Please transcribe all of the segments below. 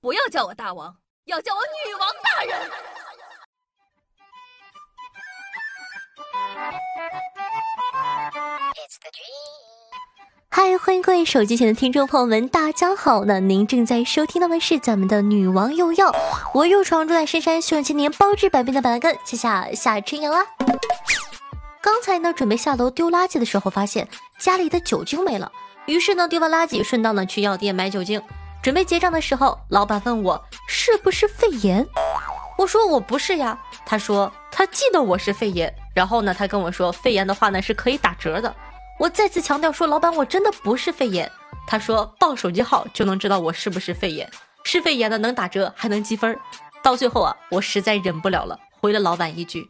不要叫我大王，要叫我女王大人。嗨，欢迎各位手机前的听众朋友们，大家好！那您正在收听到的是咱们的女王又要，我又闯入在深山，希望千年包治百病的板蓝根，谢谢夏春阳啦。刚才呢，准备下楼丢垃圾的时候，发现家里的酒精没了，于是呢，丢完垃圾，顺道呢去药店买酒精。准备结账的时候，老板问我是不是肺炎，我说我不是呀。他说他记得我是肺炎，然后呢，他跟我说肺炎的话呢是可以打折的。我再次强调说，老板我真的不是肺炎。他说报手机号就能知道我是不是肺炎，是肺炎的能打折还能积分。到最后啊，我实在忍不了了，回了老板一句：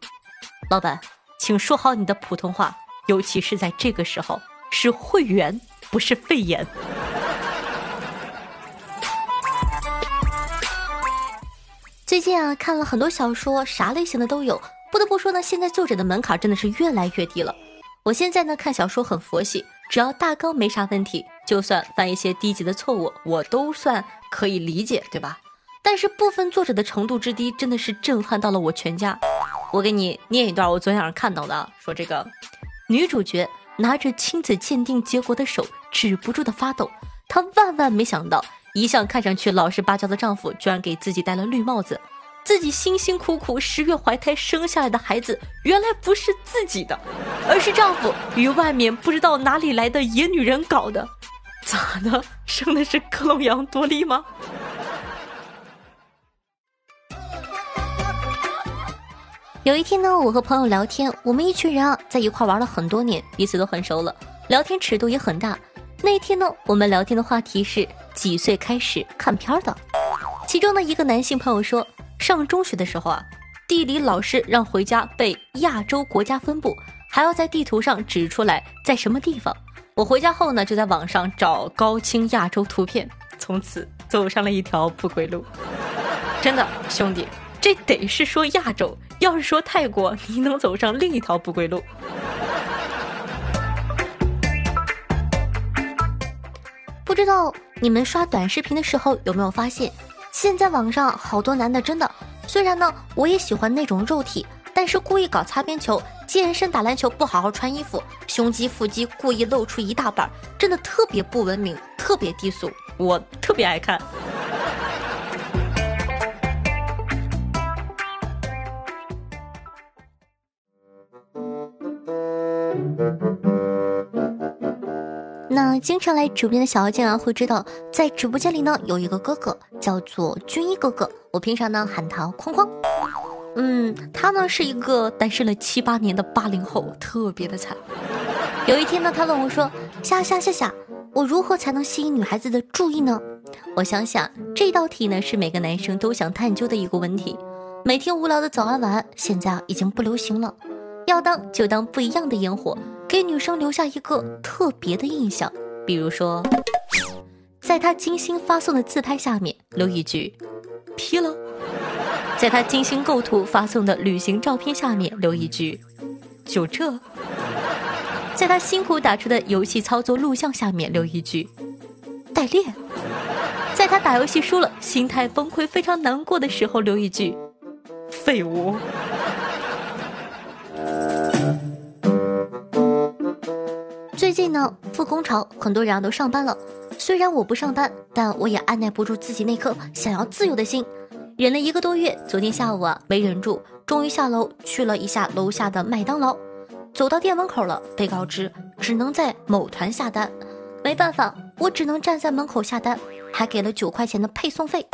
老板，请说好你的普通话，尤其是在这个时候，是会员不是肺炎。最近啊，看了很多小说，啥类型的都有。不得不说呢，现在作者的门槛真的是越来越低了。我现在呢看小说很佛系，只要大纲没啥问题，就算犯一些低级的错误，我都算可以理解，对吧？但是部分作者的程度之低，真的是震撼到了我全家。我给你念一段我昨天晚上看到的，说这个女主角拿着亲子鉴定结果的手止不住的发抖，她万万没想到。一向看上去老实巴交的丈夫，居然给自己戴了绿帽子。自己辛辛苦苦十月怀胎生下来的孩子，原来不是自己的，而是丈夫与外面不知道哪里来的野女人搞的。咋的？生的是克隆羊多利吗？有一天呢，我和朋友聊天，我们一群人啊，在一块玩了很多年，彼此都很熟了，聊天尺度也很大。那天呢，我们聊天的话题是几岁开始看片的。其中的一个男性朋友说，上中学的时候啊，地理老师让回家背亚洲国家分布，还要在地图上指出来在什么地方。我回家后呢，就在网上找高清亚洲图片，从此走上了一条不归路。真的，兄弟，这得是说亚洲，要是说泰国，你能走上另一条不归路。不知道你们刷短视频的时候有没有发现，现在网上好多男的真的，虽然呢我也喜欢那种肉体，但是故意搞擦边球、健身、打篮球不好好穿衣服，胸肌腹肌故意露出一大半，真的特别不文明，特别低俗，我特别爱看。经常来直播间的小妖精啊，会知道在直播间里呢有一个哥哥叫做军医哥哥，我平常呢喊他框框。嗯，他呢是一个单身了七八年的八零后，特别的惨。有一天呢，他问我说：“夏夏夏夏，我如何才能吸引女孩子的注意呢？”我想想，这道题呢是每个男生都想探究的一个问题。每天无聊的早安晚安，现在啊已经不流行了，要当就当不一样的烟火。给女生留下一个特别的印象，比如说，在他精心发送的自拍下面留一句“劈了”，在他精心构图发送的旅行照片下面留一句“就这”，在他辛苦打出的游戏操作录像下面留一句“代练”，在他打游戏输了心态崩溃非常难过的时候留一句“废物”。近呢，复工潮，很多人都上班了。虽然我不上班，但我也按耐不住自己那颗想要自由的心，忍了一个多月。昨天下午啊，没忍住，终于下楼去了一下楼下的麦当劳。走到店门口了，被告知只能在某团下单。没办法，我只能站在门口下单，还给了九块钱的配送费。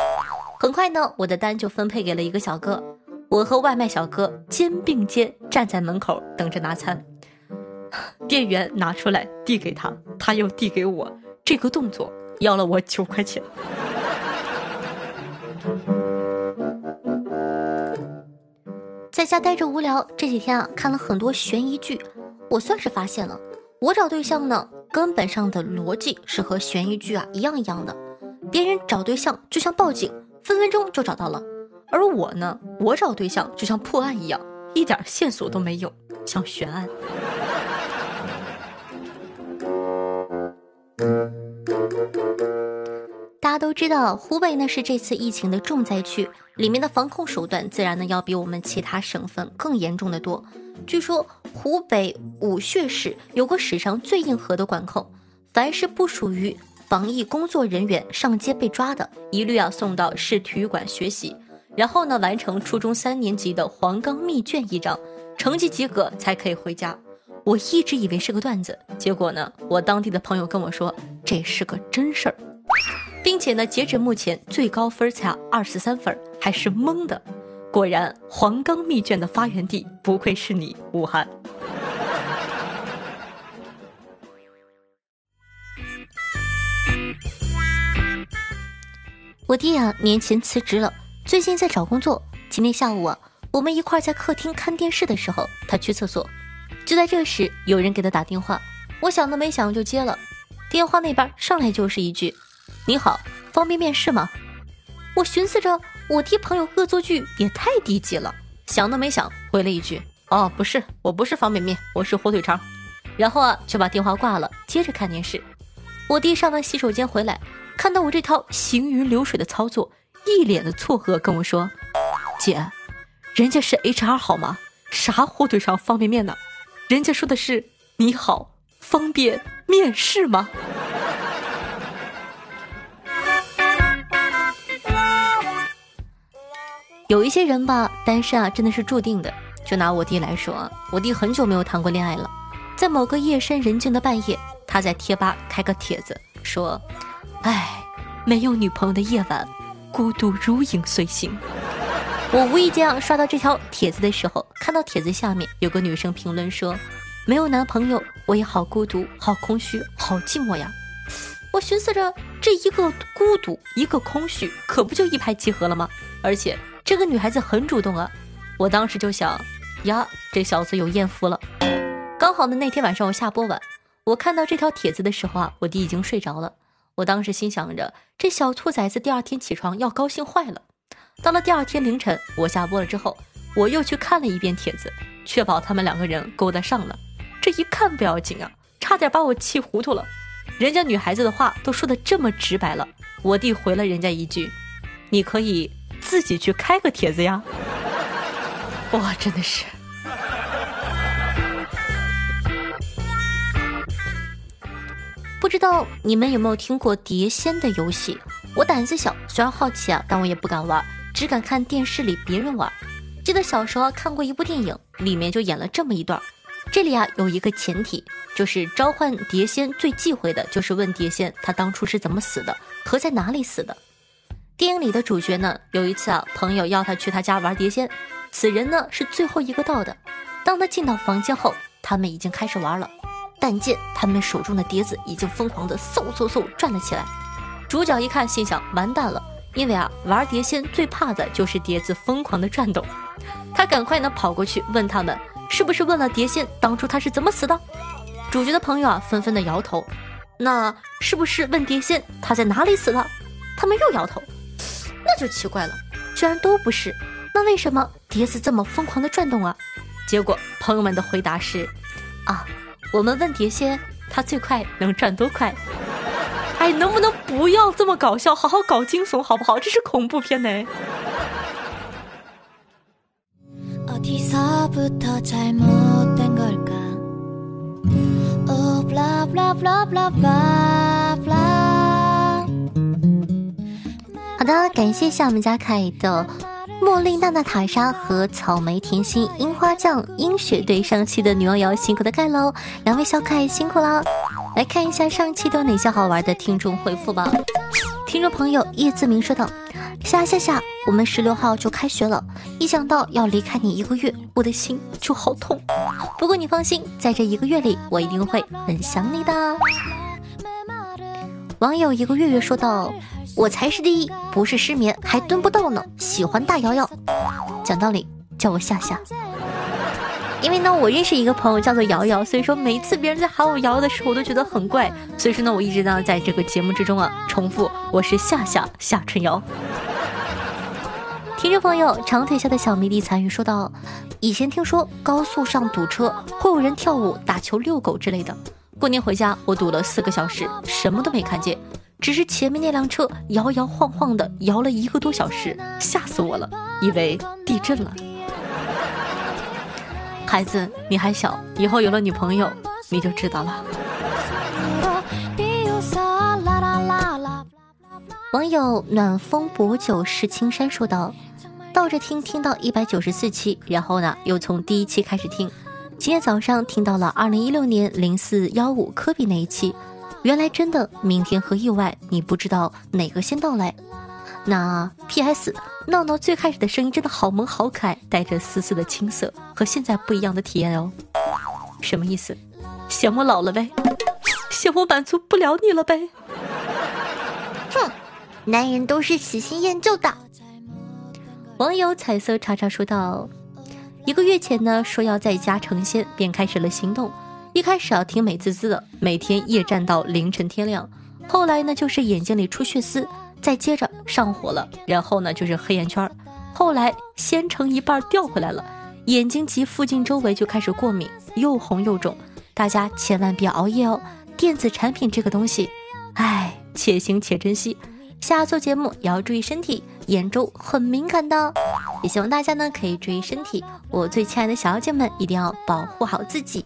很快呢，我的单就分配给了一个小哥。我和外卖小哥肩并肩站在门口等着拿餐。店员拿出来递给他，他又递给我，这个动作要了我九块钱。在家待着无聊，这几天啊看了很多悬疑剧，我算是发现了，我找对象呢根本上的逻辑是和悬疑剧啊一样一样的，别人找对象就像报警，分分钟就找到了，而我呢，我找对象就像破案一样，一点线索都没有，像悬案。大家都知道，湖北呢是这次疫情的重灾区，里面的防控手段自然呢要比我们其他省份更严重的多。据说湖北武穴市有过史上最硬核的管控，凡是不属于防疫工作人员上街被抓的，一律要送到市体育馆学习，然后呢完成初中三年级的黄冈密卷一张，成绩及格才可以回家。我一直以为是个段子，结果呢，我当地的朋友跟我说这是个真事儿，并且呢，截止目前最高分才二十三分，还是蒙的。果然，黄冈密卷的发源地不愧是你，武汉。我弟啊，年前辞职了，最近在找工作。今天下午啊，我们一块在客厅看电视的时候，他去厕所。就在这时，有人给他打电话，我想都没想就接了。电话那边上来就是一句：“你好，方便面试吗？”我寻思着，我弟朋友恶作剧也太低级了，想都没想回了一句：“哦，不是，我不是方便面，我是火腿肠。”然后啊，就把电话挂了，接着看电视。我弟上完洗手间回来，看到我这套行云流水的操作，一脸的错愕，跟我说：“姐，人家是 HR 好吗？啥火腿肠方便面呢？”人家说的是“你好，方便面试吗？”有一些人吧，单身啊，真的是注定的。就拿我弟来说啊，我弟很久没有谈过恋爱了。在某个夜深人静的半夜，他在贴吧开个帖子说：“哎，没有女朋友的夜晚，孤独如影随形。”我无意间啊刷到这条帖子的时候，看到帖子下面有个女生评论说：“没有男朋友，我也好孤独，好空虚，好寂寞呀。”我寻思着，这一个孤独，一个空虚，可不就一拍即合了吗？而且这个女孩子很主动啊。我当时就想，呀，这小子有艳福了。刚好呢，那天晚上我下播晚，我看到这条帖子的时候啊，我弟已经睡着了。我当时心想着，这小兔崽子第二天起床要高兴坏了。到了第二天凌晨，我下播了之后，我又去看了一遍帖子，确保他们两个人勾搭上了。这一看不要紧啊，差点把我气糊涂了。人家女孩子的话都说的这么直白了，我弟回了人家一句：“你可以自己去开个帖子呀。”哇，真的是。不知道你们有没有听过碟仙的游戏？我胆子小，虽然好奇啊，但我也不敢玩。只敢看电视里别人玩。记得小时候看过一部电影，里面就演了这么一段。这里啊有一个前提，就是召唤碟仙最忌讳的就是问碟仙他当初是怎么死的和在哪里死的。电影里的主角呢，有一次啊朋友要他去他家玩碟仙，此人呢是最后一个到的。当他进到房间后，他们已经开始玩了，但见他们手中的碟子已经疯狂的嗖嗖嗖转了起来。主角一看，心想完蛋了。因为啊，玩碟仙最怕的就是碟子疯狂的转动。他赶快呢跑过去问他们，是不是问了碟仙当初他是怎么死的？主角的朋友啊纷纷的摇头。那是不是问碟仙他在哪里死的？他们又摇头。那就奇怪了，居然都不是。那为什么碟子这么疯狂的转动啊？结果朋友们的回答是：啊，我们问碟仙他最快能转多快。哎，能不能不要这么搞笑，好好搞惊悚好不好？这是恐怖片呢。好的，感谢一下我们家凯的茉莉娜娜塔莎和草莓甜心樱花酱樱雪对上期的女王瑶辛苦的盖喽，两位小可爱辛苦啦。来看一下上期都有哪些好玩的听众回复吧。听众朋友叶自明说道：“夏夏夏，我们十六号就开学了，一想到要离开你一个月，我的心就好痛。不过你放心，在这一个月里，我一定会很想你的。”网友一个月月说道：“我才是第一，不是失眠还蹲不到呢，喜欢大瑶瑶。讲道理，叫我夏夏。”因为呢，我认识一个朋友叫做瑶瑶，所以说每次别人在喊我瑶瑶的时候，我都觉得很怪。所以说呢，我一直呢在这个节目之中啊重复我是夏夏夏春瑶。听众朋友长腿下的小迷弟参与说道：以前听说高速上堵车会有人跳舞、打球、遛狗之类的。过年回家我堵了四个小时，什么都没看见，只是前面那辆车摇摇晃晃的摇了一个多小时，吓死我了，以为地震了。孩子，你还小，以后有了女朋友你就知道了。网友暖风薄酒是青山说道：“倒着听，听到一百九十四期，然后呢，又从第一期开始听。今天早上听到了二零一六年零四幺五科比那一期，原来真的明天和意外，你不知道哪个先到来。那 P.S. 闹闹最开始的声音真的好萌好可爱，带着丝丝的青涩，和现在不一样的体验哦。什么意思？嫌我老了呗？嫌我满足不了你了呗？哼！”男人都是喜新厌旧的。网友彩色叉叉说道：“一个月前呢，说要在家成仙，便开始了行动。一开始啊，挺美滋滋的，每天夜战到凌晨天亮。后来呢，就是眼睛里出血丝，再接着上火了，然后呢，就是黑眼圈。后来先成一半掉回来了，眼睛及附近周围就开始过敏，又红又肿。大家千万别熬夜哦，电子产品这个东西，唉，且行且珍惜。”下做节目也要注意身体，眼周很敏感的，也希望大家呢可以注意身体。我最亲爱的小妖精们，一定要保护好自己，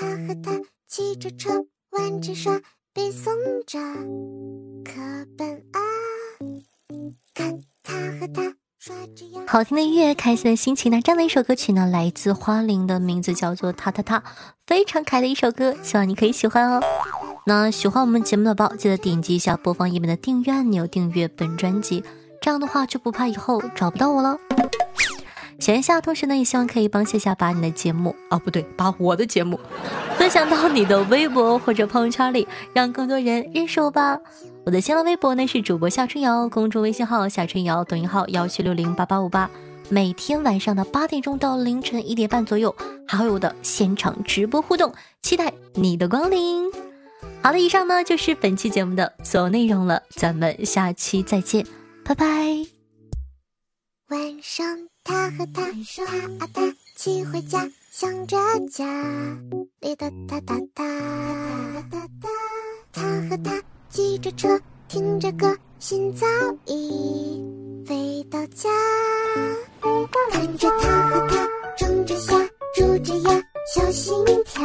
他和他骑着车，挽着手，背诵着课本啊。看，他和他刷着牙好听的音乐，开心的心情。那这样的一首歌曲呢，来自花铃的名字叫做《他他他》，非常可爱的一首歌，希望你可以喜欢哦。那喜欢我们节目的宝，记得点击一下播放页面的订阅按钮，订阅本专辑，这样的话就不怕以后找不到我了。喜欢夏同时呢，也希望可以帮夏夏把你的节目，哦不对，把我的节目分享到你的微博或者朋友圈里，让更多人认识我吧。我的新浪微博呢是主播夏春瑶，公众微信号夏春瑶，抖音号幺七六零八八五八。每天晚上的八点钟到凌晨一点半左右，还会有我的现场直播互动，期待你的光临。好了，以上呢就是本期节目的所有内容了，咱们下期再见，拜拜。晚上。他和他，他啊他，骑回家想着家，哒哒哒哒哒。他和他，骑着车听着歌，心早已飞到家。看着他和他种着虾，住着鸭，小心跳。